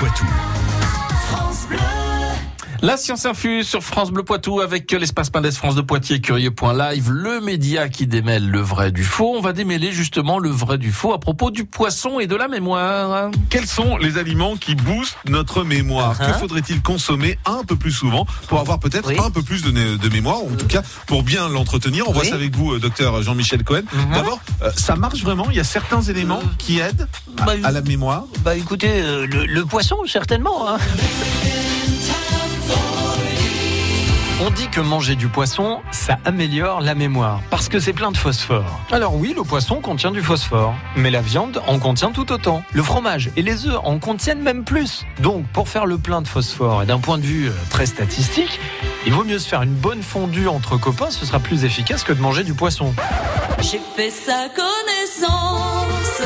Poitou. La science infuse sur France Bleu Poitou avec l'espace Mendes France de Poitiers, curieux.live, le média qui démêle le vrai du faux. On va démêler justement le vrai du faux à propos du poisson et de la mémoire. Quels sont les aliments qui boostent notre mémoire? Uh-huh. Que faudrait-il consommer un peu plus souvent pour avoir peut-être Oui. un peu plus de, de mémoire, ou en tout cas pour bien l'entretenir? On voit ça avec vous, euh, docteur Jean-Michel Cohen. Mhm. D'abord, euh, ça marche vraiment? Il y a certains éléments qui aident à, Bah, à la mémoire? Bah écoutez, euh, le, le poisson, certainement. hein. On dit que manger du poisson, ça améliore la mémoire, parce que c'est plein de phosphore. Alors oui, le poisson contient du phosphore, mais la viande en contient tout autant. Le fromage et les œufs en contiennent même plus. Donc pour faire le plein de phosphore, et d'un point de vue euh, très statistique, il vaut mieux se faire une bonne fondue entre copains, ce sera plus efficace que de manger du poisson. J'ai fait sa connaissance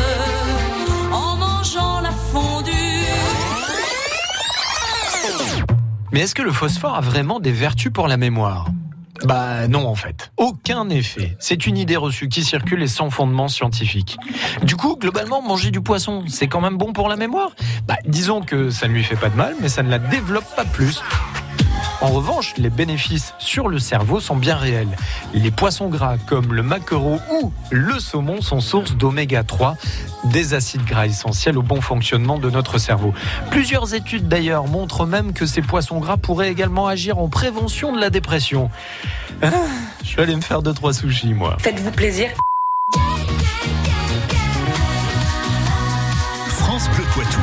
Mais est-ce que le phosphore a vraiment des vertus pour la mémoire? Bah non en fait. Aucun effet. C'est une idée reçue qui circule et sans fondement scientifique. Du coup, globalement, manger du poisson, c'est quand même bon pour la mémoire? Bah disons que ça ne lui fait pas de mal, mais ça ne la développe pas plus. En revanche, les bénéfices sur le cerveau sont bien réels. Les poissons gras comme le maquereau ou le saumon sont source d'oméga 3, des acides gras essentiels au bon fonctionnement de notre cerveau. Plusieurs études d'ailleurs montrent même que ces poissons gras pourraient également agir en prévention de la dépression. Ah, je vais aller me faire deux trois sushis moi. Faites-vous plaisir. France Bleu Poitou.